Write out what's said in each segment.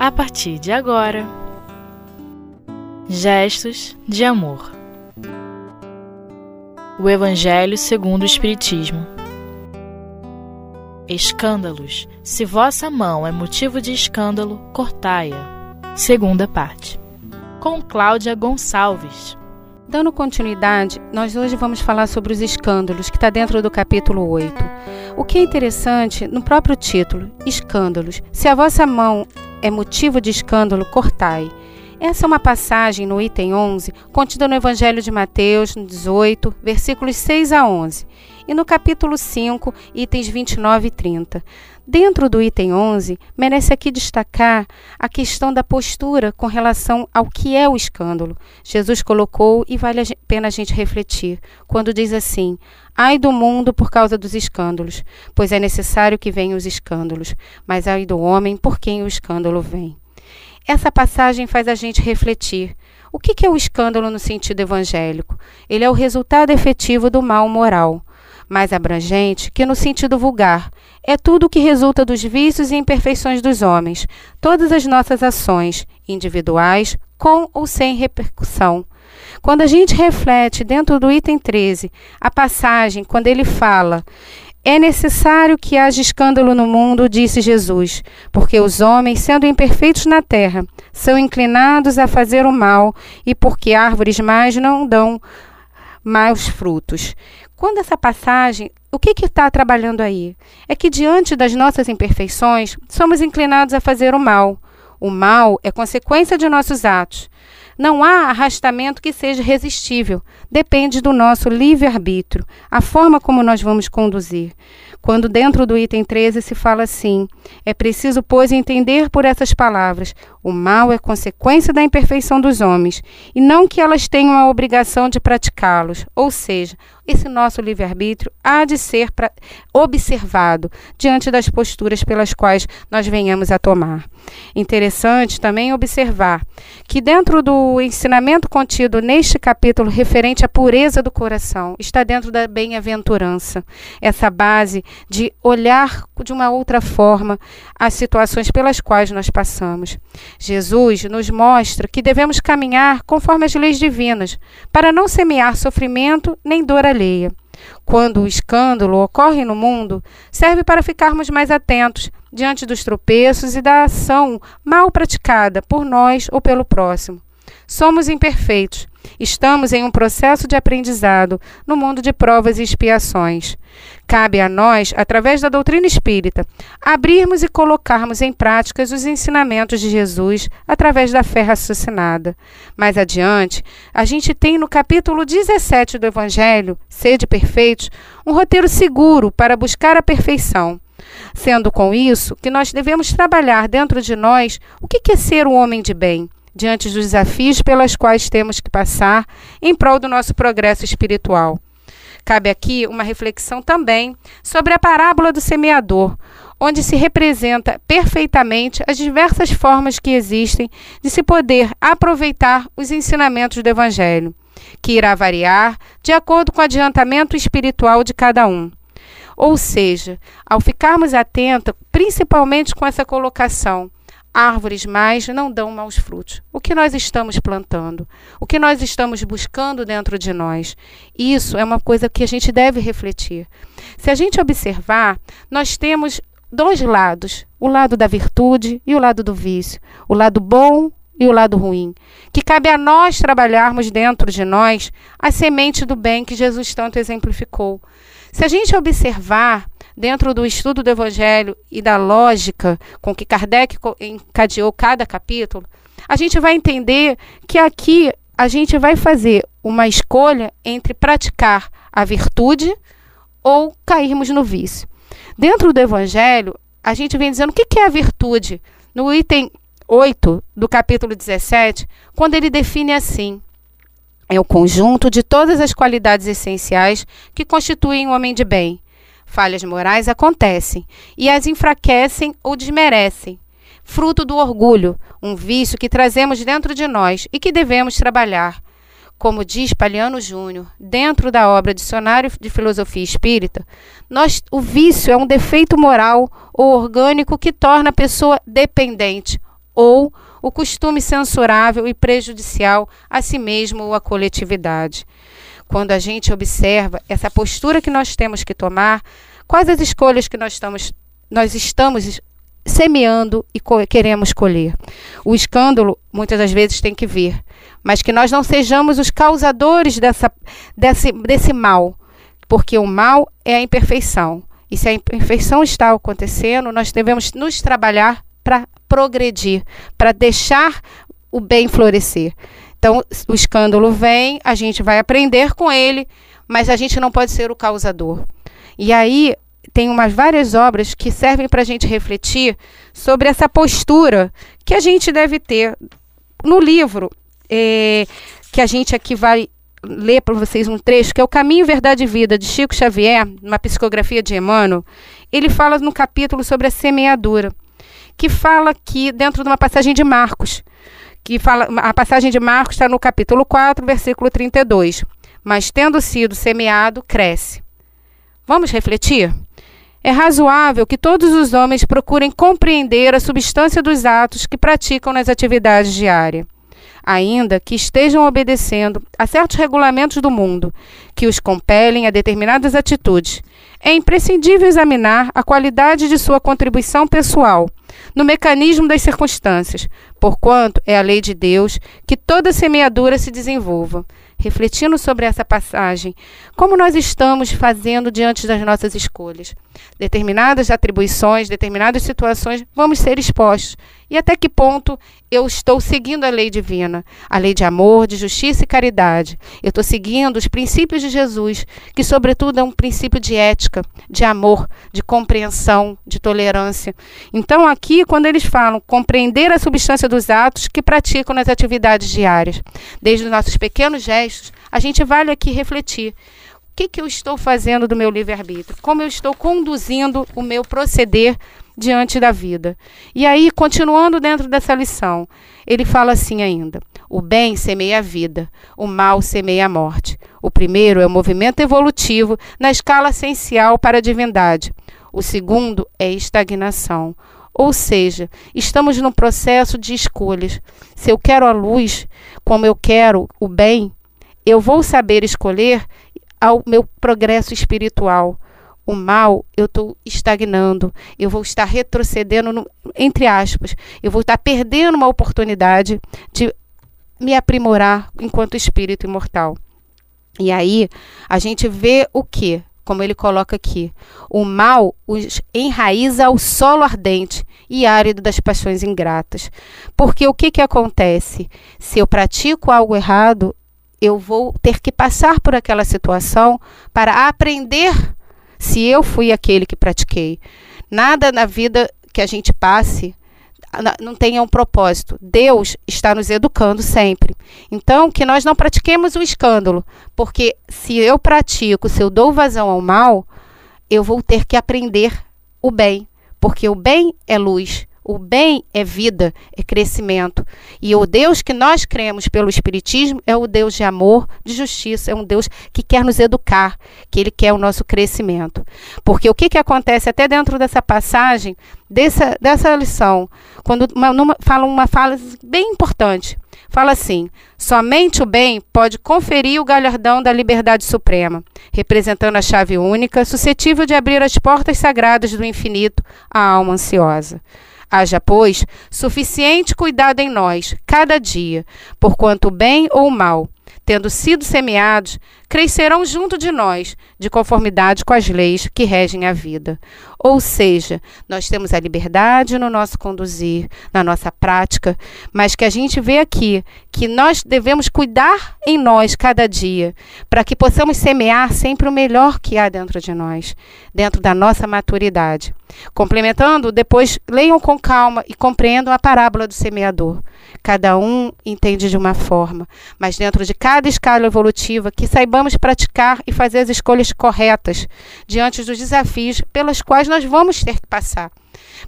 a partir de agora. Gestos de amor. O Evangelho segundo o Espiritismo. Escândalos. Se vossa mão é motivo de escândalo, cortai-a. Segunda parte. Com Cláudia Gonçalves. Dando continuidade, nós hoje vamos falar sobre os escândalos, que está dentro do capítulo 8. O que é interessante, no próprio título, escândalos. Se a vossa mão é motivo de escândalo, cortai. Essa é uma passagem no item 11, contida no Evangelho de Mateus, no 18, versículos 6 a 11, e no capítulo 5, itens 29 e 30. Dentro do item 11, merece aqui destacar a questão da postura com relação ao que é o escândalo. Jesus colocou e vale a pena a gente refletir quando diz assim: Ai do mundo por causa dos escândalos, pois é necessário que venham os escândalos, mas ai do homem por quem o escândalo vem. Essa passagem faz a gente refletir. O que é o escândalo no sentido evangélico? Ele é o resultado efetivo do mal moral mais abrangente que no sentido vulgar. É tudo o que resulta dos vícios e imperfeições dos homens, todas as nossas ações, individuais, com ou sem repercussão. Quando a gente reflete dentro do item 13, a passagem, quando ele fala. É necessário que haja escândalo no mundo, disse Jesus, porque os homens, sendo imperfeitos na terra, são inclinados a fazer o mal, e porque árvores mais não dão maus frutos. Quando essa passagem, o que está trabalhando aí? É que diante das nossas imperfeições, somos inclinados a fazer o mal. O mal é consequência de nossos atos. Não há arrastamento que seja resistível. Depende do nosso livre-arbítrio, a forma como nós vamos conduzir. Quando dentro do item 13 se fala assim: é preciso, pois, entender por essas palavras: o mal é consequência da imperfeição dos homens, e não que elas tenham a obrigação de praticá-los. Ou seja, esse nosso livre-arbítrio há de ser observado diante das posturas pelas quais nós venhamos a tomar. Interessante também observar que, dentro do ensinamento contido neste capítulo referente à pureza do coração, está dentro da bem-aventurança, essa base de olhar de uma outra forma as situações pelas quais nós passamos. Jesus nos mostra que devemos caminhar conforme as leis divinas, para não semear sofrimento nem dor alheia. Quando o escândalo ocorre no mundo, serve para ficarmos mais atentos diante dos tropeços e da ação mal praticada por nós ou pelo próximo. Somos imperfeitos. Estamos em um processo de aprendizado no mundo de provas e expiações. Cabe a nós, através da doutrina espírita, abrirmos e colocarmos em prática os ensinamentos de Jesus através da fé raciocinada. Mais adiante, a gente tem no capítulo 17 do Evangelho, Sede Perfeitos, um roteiro seguro para buscar a perfeição. Sendo com isso que nós devemos trabalhar dentro de nós o que é ser um homem de bem diante dos desafios pelos quais temos que passar em prol do nosso progresso espiritual. Cabe aqui uma reflexão também sobre a parábola do semeador, onde se representa perfeitamente as diversas formas que existem de se poder aproveitar os ensinamentos do Evangelho, que irá variar de acordo com o adiantamento espiritual de cada um. Ou seja, ao ficarmos atentos, principalmente com essa colocação, árvores mais não dão maus frutos. O que nós estamos plantando? O que nós estamos buscando dentro de nós? Isso é uma coisa que a gente deve refletir. Se a gente observar, nós temos dois lados: o lado da virtude e o lado do vício, o lado bom e o lado ruim. Que cabe a nós trabalharmos dentro de nós a semente do bem que Jesus tanto exemplificou. Se a gente observar dentro do estudo do Evangelho e da lógica com que Kardec encadeou cada capítulo, a gente vai entender que aqui a gente vai fazer uma escolha entre praticar a virtude ou cairmos no vício. Dentro do Evangelho, a gente vem dizendo o que é a virtude. No item 8 do capítulo 17, quando ele define assim: é o conjunto de todas as qualidades essenciais que constituem um homem de bem. Falhas morais acontecem e as enfraquecem ou desmerecem. Fruto do orgulho, um vício que trazemos dentro de nós e que devemos trabalhar. Como diz Paliano Júnior, dentro da obra Dicionário de Filosofia Espírita, nós, o vício é um defeito moral ou orgânico que torna a pessoa dependente ou o costume censurável e prejudicial a si mesmo ou à coletividade. Quando a gente observa essa postura que nós temos que tomar, quais as escolhas que nós estamos, nós estamos semeando e co queremos colher. O escândalo muitas das vezes tem que vir, mas que nós não sejamos os causadores dessa, desse, desse mal, porque o mal é a imperfeição. E se a imperfeição está acontecendo, nós devemos nos trabalhar para progredir, para deixar o bem florescer. Então, o escândalo vem, a gente vai aprender com ele, mas a gente não pode ser o causador. E aí, tem umas várias obras que servem para a gente refletir sobre essa postura que a gente deve ter. No livro, é, que a gente aqui vai ler para vocês um trecho, que é o Caminho, Verdade e Vida, de Chico Xavier, uma psicografia de Emmanuel, ele fala no capítulo sobre a semeadura, que fala aqui dentro de uma passagem de Marcos, que fala, a passagem de Marcos está no capítulo 4, versículo 32. Mas tendo sido semeado, cresce. Vamos refletir? É razoável que todos os homens procurem compreender a substância dos atos que praticam nas atividades diárias, ainda que estejam obedecendo a certos regulamentos do mundo que os compelem a determinadas atitudes. É imprescindível examinar a qualidade de sua contribuição pessoal no mecanismo das circunstâncias, porquanto é a lei de Deus que toda semeadura se desenvolva, refletindo sobre essa passagem, como nós estamos fazendo diante das nossas escolhas. Determinadas atribuições, determinadas situações, vamos ser expostos. E até que ponto eu estou seguindo a lei divina, a lei de amor, de justiça e caridade. Eu estou seguindo os princípios de Jesus, que, sobretudo, é um princípio de ética, de amor, de compreensão, de tolerância. Então, aqui, quando eles falam compreender a substância dos atos que praticam nas atividades diárias, desde os nossos pequenos gestos, a gente vale aqui refletir. O que, que eu estou fazendo do meu livre-arbítrio? Como eu estou conduzindo o meu proceder diante da vida. E aí, continuando dentro dessa lição, ele fala assim ainda: o bem semeia a vida, o mal semeia a morte. O primeiro é o movimento evolutivo na escala essencial para a divindade. O segundo é estagnação. Ou seja, estamos num processo de escolhas. Se eu quero a luz, como eu quero o bem, eu vou saber escolher ao meu progresso espiritual o mal, eu estou estagnando, eu vou estar retrocedendo, no, entre aspas, eu vou estar perdendo uma oportunidade de me aprimorar enquanto espírito imortal. E aí a gente vê o que? Como ele coloca aqui, o mal os enraiza ao solo ardente e árido das paixões ingratas. Porque o que, que acontece? Se eu pratico algo errado, eu vou ter que passar por aquela situação para aprender se eu fui aquele que pratiquei. Nada na vida que a gente passe não tenha um propósito. Deus está nos educando sempre. Então, que nós não pratiquemos o escândalo, porque se eu pratico, se eu dou vazão ao mal, eu vou ter que aprender o bem, porque o bem é luz. O bem é vida, é crescimento. E o Deus que nós cremos pelo Espiritismo é o Deus de amor, de justiça, é um Deus que quer nos educar, que Ele quer o nosso crescimento. Porque o que, que acontece até dentro dessa passagem, dessa, dessa lição, quando uma, numa, fala uma fala bem importante. Fala assim: somente o bem pode conferir o galhardão da liberdade suprema, representando a chave única, suscetível de abrir as portas sagradas do infinito à alma ansiosa. Haja, pois, suficiente cuidado em nós, cada dia, porquanto o bem ou mal, tendo sido semeados, crescerão junto de nós, de conformidade com as leis que regem a vida. Ou seja, nós temos a liberdade no nosso conduzir, na nossa prática, mas que a gente vê aqui que nós devemos cuidar em nós cada dia, para que possamos semear sempre o melhor que há dentro de nós, dentro da nossa maturidade. Complementando, depois leiam com calma e compreendam a parábola do semeador. Cada um entende de uma forma, mas dentro de cada escala evolutiva, que saibamos praticar e fazer as escolhas corretas diante dos desafios pelos quais nós vamos ter que passar.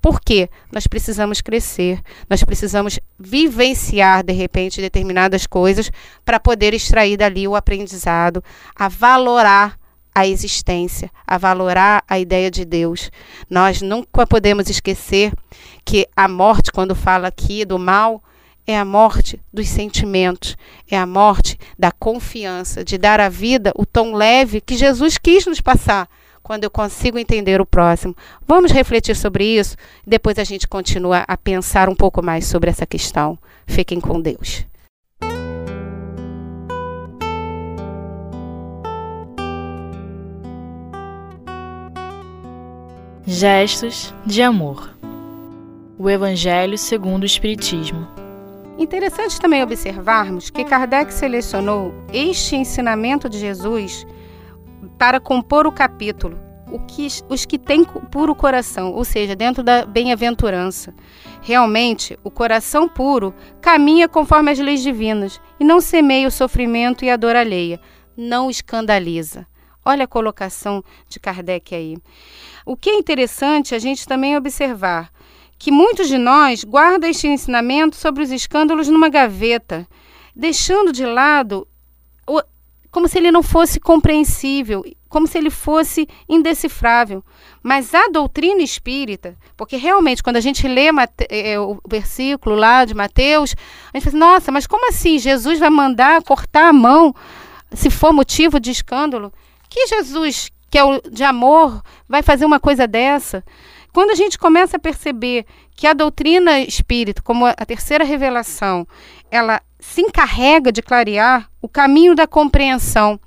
Porque nós precisamos crescer, nós precisamos vivenciar de repente determinadas coisas para poder extrair dali o aprendizado, a valorar a existência, a valorar a ideia de Deus. Nós nunca podemos esquecer que a morte, quando fala aqui do mal, é a morte dos sentimentos, é a morte da confiança, de dar à vida o tom leve que Jesus quis nos passar quando eu consigo entender o próximo. Vamos refletir sobre isso, depois a gente continua a pensar um pouco mais sobre essa questão. Fiquem com Deus. Gestos de amor. O Evangelho segundo o Espiritismo. Interessante também observarmos que Kardec selecionou este ensinamento de Jesus para compor o capítulo, que, os que têm puro coração, ou seja, dentro da bem-aventurança. Realmente, o coração puro caminha conforme as leis divinas e não semeia o sofrimento e a dor alheia, não escandaliza. Olha a colocação de Kardec aí. O que é interessante a gente também observar que muitos de nós guardam este ensinamento sobre os escândalos numa gaveta, deixando de lado como se ele não fosse compreensível, como se ele fosse indecifrável. Mas a doutrina espírita, porque realmente quando a gente lê Mate, é, o versículo lá de Mateus, a gente pensa, nossa, mas como assim? Jesus vai mandar cortar a mão se for motivo de escândalo? Que Jesus que é o de amor, vai fazer uma coisa dessa? Quando a gente começa a perceber que a doutrina espírita, como a terceira revelação, ela se encarrega de clarear o caminho da compreensão,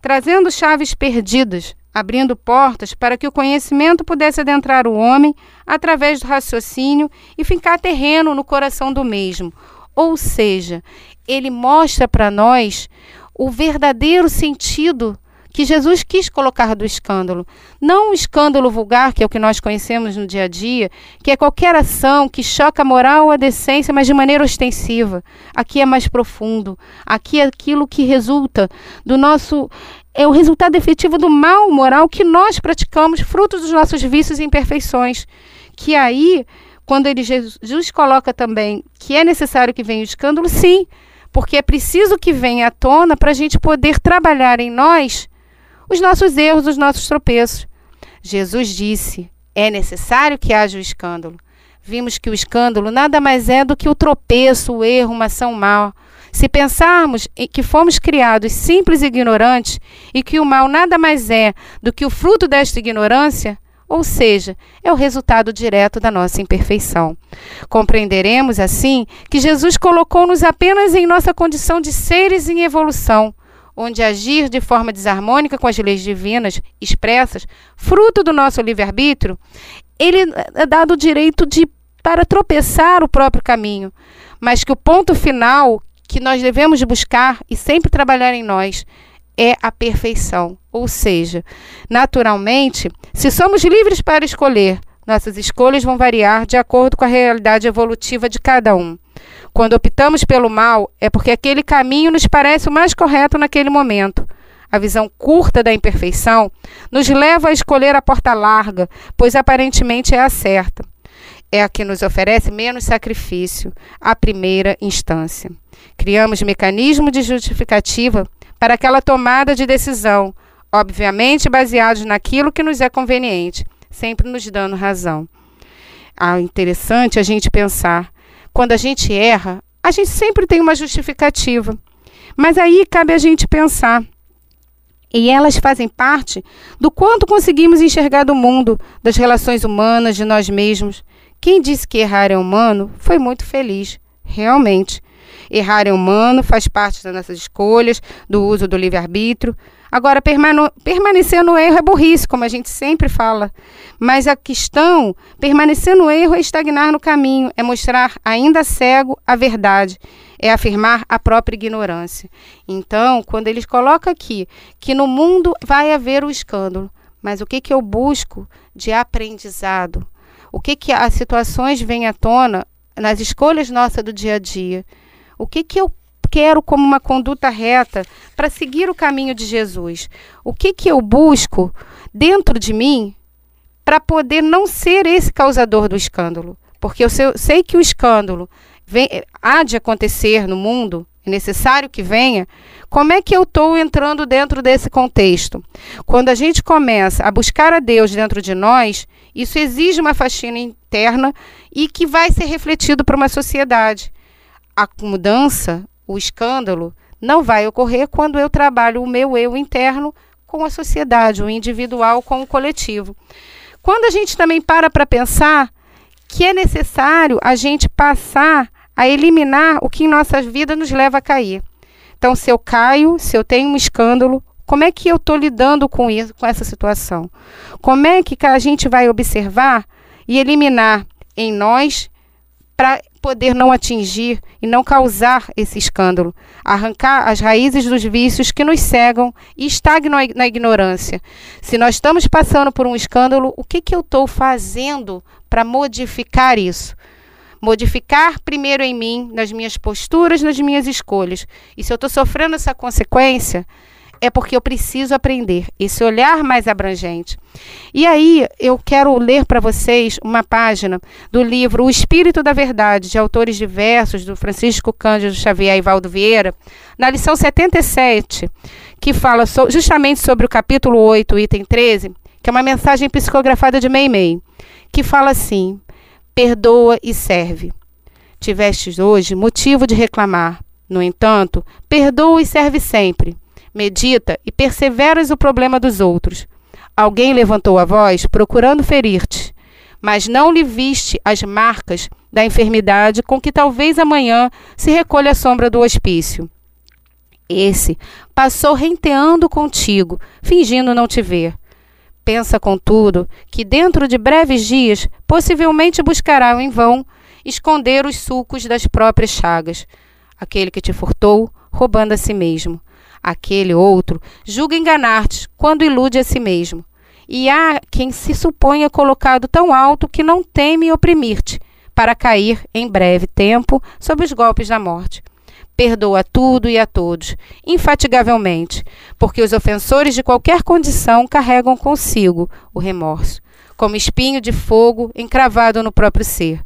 trazendo chaves perdidas, abrindo portas para que o conhecimento pudesse adentrar o homem através do raciocínio e ficar terreno no coração do mesmo. Ou seja, ele mostra para nós o verdadeiro sentido que Jesus quis colocar do escândalo. Não o escândalo vulgar, que é o que nós conhecemos no dia a dia, que é qualquer ação que choca a moral ou a decência, mas de maneira ostensiva. Aqui é mais profundo. Aqui é aquilo que resulta do nosso. É o resultado efetivo do mal moral que nós praticamos, fruto dos nossos vícios e imperfeições. Que aí, quando ele, Jesus coloca também que é necessário que venha o escândalo, sim, porque é preciso que venha à tona para a gente poder trabalhar em nós os nossos erros, os nossos tropeços. Jesus disse: é necessário que haja o escândalo. Vimos que o escândalo nada mais é do que o tropeço, o erro, uma ação mal. Se pensarmos que fomos criados simples e ignorantes e que o mal nada mais é do que o fruto desta ignorância, ou seja, é o resultado direto da nossa imperfeição. Compreenderemos assim que Jesus colocou-nos apenas em nossa condição de seres em evolução, onde agir de forma desarmônica com as leis divinas expressas, fruto do nosso livre-arbítrio, ele é dado o direito de para tropeçar o próprio caminho, mas que o ponto final que nós devemos buscar e sempre trabalhar em nós é a perfeição. Ou seja, naturalmente, se somos livres para escolher, nossas escolhas vão variar de acordo com a realidade evolutiva de cada um. Quando optamos pelo mal, é porque aquele caminho nos parece o mais correto naquele momento. A visão curta da imperfeição nos leva a escolher a porta larga, pois aparentemente é a certa. É a que nos oferece menos sacrifício, a primeira instância. Criamos mecanismos de justificativa para aquela tomada de decisão, obviamente baseados naquilo que nos é conveniente, sempre nos dando razão. Ah, interessante a gente pensar quando a gente erra, a gente sempre tem uma justificativa. Mas aí cabe a gente pensar. E elas fazem parte do quanto conseguimos enxergar do mundo, das relações humanas, de nós mesmos. Quem disse que errar é humano foi muito feliz, realmente. Errar é humano, faz parte das nossas escolhas, do uso do livre-arbítrio. Agora, permanecer no erro é burrice, como a gente sempre fala. Mas a questão, permanecer no erro é estagnar no caminho, é mostrar ainda cego a verdade, é afirmar a própria ignorância. Então, quando eles colocam aqui que no mundo vai haver o escândalo, mas o que, que eu busco de aprendizado? O que, que as situações vêm à tona nas escolhas nossas do dia a dia? O que, que eu quero como uma conduta reta para seguir o caminho de Jesus? O que, que eu busco dentro de mim para poder não ser esse causador do escândalo? Porque eu sei, sei que o escândalo vem, há de acontecer no mundo, é necessário que venha, como é que eu estou entrando dentro desse contexto? Quando a gente começa a buscar a Deus dentro de nós, isso exige uma faxina interna e que vai ser refletido para uma sociedade. A mudança, o escândalo, não vai ocorrer quando eu trabalho o meu eu interno com a sociedade, o individual com o coletivo. Quando a gente também para para pensar que é necessário a gente passar a eliminar o que em nossas vidas nos leva a cair. Então, se eu caio, se eu tenho um escândalo, como é que eu estou lidando com isso, com essa situação? Como é que a gente vai observar e eliminar em nós para poder não atingir e não causar esse escândalo, arrancar as raízes dos vícios que nos cegam e estagnam na ignorância. Se nós estamos passando por um escândalo, o que, que eu estou fazendo para modificar isso? modificar primeiro em mim, nas minhas posturas, nas minhas escolhas. E se eu estou sofrendo essa consequência, é porque eu preciso aprender esse olhar mais abrangente. E aí eu quero ler para vocês uma página do livro O Espírito da Verdade, de autores diversos, do Francisco Cândido Xavier e Valdo Vieira, na lição 77, que fala so, justamente sobre o capítulo 8, item 13, que é uma mensagem psicografada de Meimei, que fala assim: perdoa e serve. Tivestes hoje motivo de reclamar. No entanto, perdoa e serve sempre. Medita e perseveras o problema dos outros. Alguém levantou a voz procurando ferir-te, mas não lhe viste as marcas da enfermidade com que talvez amanhã se recolha a sombra do hospício. Esse passou renteando contigo, fingindo não te ver. Pensa, contudo, que dentro de breves dias possivelmente buscará em vão esconder os sulcos das próprias chagas. Aquele que te furtou, roubando a si mesmo. Aquele outro julga enganar-te quando ilude a si mesmo. E há quem se suponha colocado tão alto que não teme oprimir-te, para cair em breve tempo sob os golpes da morte perdoa tudo e a todos, infatigavelmente, porque os ofensores de qualquer condição carregam consigo o remorso, como espinho de fogo encravado no próprio ser.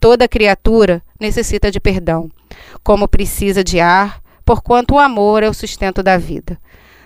Toda criatura necessita de perdão, como precisa de ar, porquanto o amor é o sustento da vida.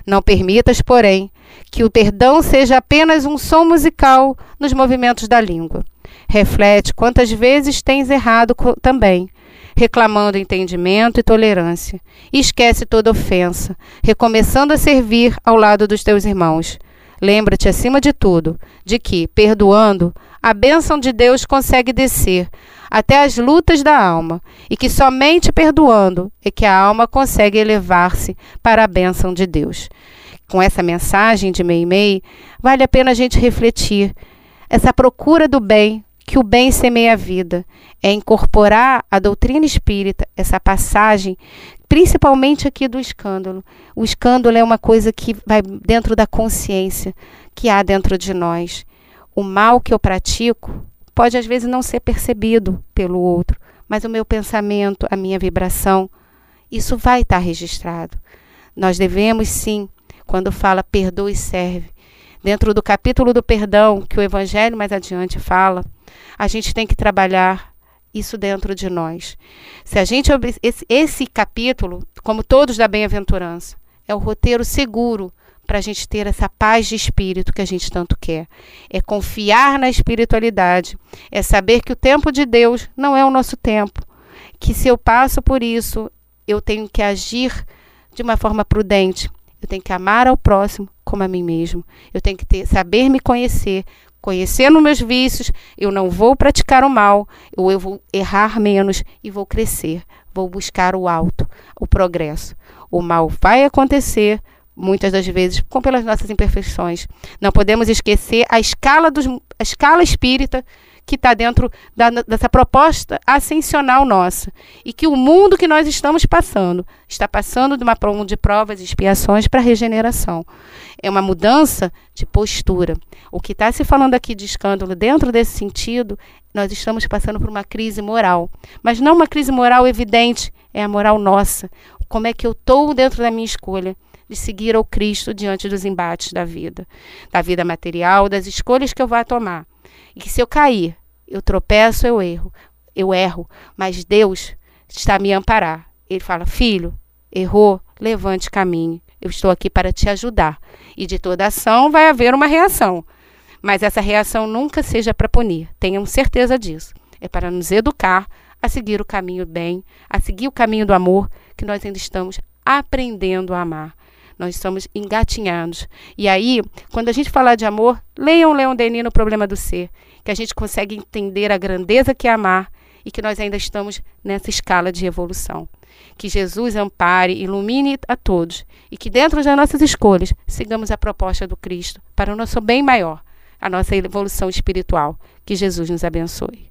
Não permitas, porém, que o perdão seja apenas um som musical nos movimentos da língua. Reflete quantas vezes tens errado também, reclamando entendimento e tolerância. E esquece toda ofensa, recomeçando a servir ao lado dos teus irmãos. Lembra-te, acima de tudo, de que, perdoando, a bênção de Deus consegue descer até as lutas da alma, e que somente perdoando é que a alma consegue elevar-se para a bênção de Deus. Com essa mensagem de Meimei, vale a pena a gente refletir. Essa procura do bem que o bem semeia a vida, é incorporar a doutrina espírita, essa passagem, principalmente aqui do escândalo. O escândalo é uma coisa que vai dentro da consciência que há dentro de nós. O mal que eu pratico pode às vezes não ser percebido pelo outro, mas o meu pensamento, a minha vibração, isso vai estar registrado. Nós devemos sim, quando fala perdoa e serve, dentro do capítulo do perdão que o evangelho mais adiante fala, a gente tem que trabalhar isso dentro de nós. Se a gente esse, esse capítulo, como todos da bem-aventurança, é o roteiro seguro para a gente ter essa paz de espírito que a gente tanto quer. É confiar na espiritualidade, é saber que o tempo de Deus não é o nosso tempo, que se eu passo por isso, eu tenho que agir de uma forma prudente. Eu tenho que amar ao próximo como a mim mesmo. Eu tenho que ter, saber me conhecer, conhecendo meus vícios, eu não vou praticar o mal, ou eu vou errar menos e vou crescer, vou buscar o alto, o progresso. O mal vai acontecer, muitas das vezes, com pelas nossas imperfeições. Não podemos esquecer a escala, dos, a escala espírita que está dentro da, dessa proposta ascensional nossa. E que o mundo que nós estamos passando está passando de uma de provas e expiações para regeneração. É uma mudança de postura. O que está se falando aqui de escândalo dentro desse sentido, nós estamos passando por uma crise moral. Mas não uma crise moral evidente, é a moral nossa. Como é que eu estou dentro da minha escolha? de seguir ao Cristo diante dos embates da vida, da vida material, das escolhas que eu vá tomar. E que se eu cair, eu tropeço, eu erro, eu erro, mas Deus está a me amparar. ele fala: Filho, errou, levante caminho. Eu estou aqui para te ajudar. E de toda ação vai haver uma reação. Mas essa reação nunca seja para punir. Tenham certeza disso. É para nos educar a seguir o caminho bem, a seguir o caminho do amor, que nós ainda estamos aprendendo a amar. Nós estamos engatinhados. E aí, quando a gente falar de amor, leiam Leon Denis no Problema do Ser, que a gente consegue entender a grandeza que é amar e que nós ainda estamos nessa escala de evolução. Que Jesus ampare, ilumine a todos e que dentro das nossas escolhas sigamos a proposta do Cristo para o nosso bem maior, a nossa evolução espiritual. Que Jesus nos abençoe.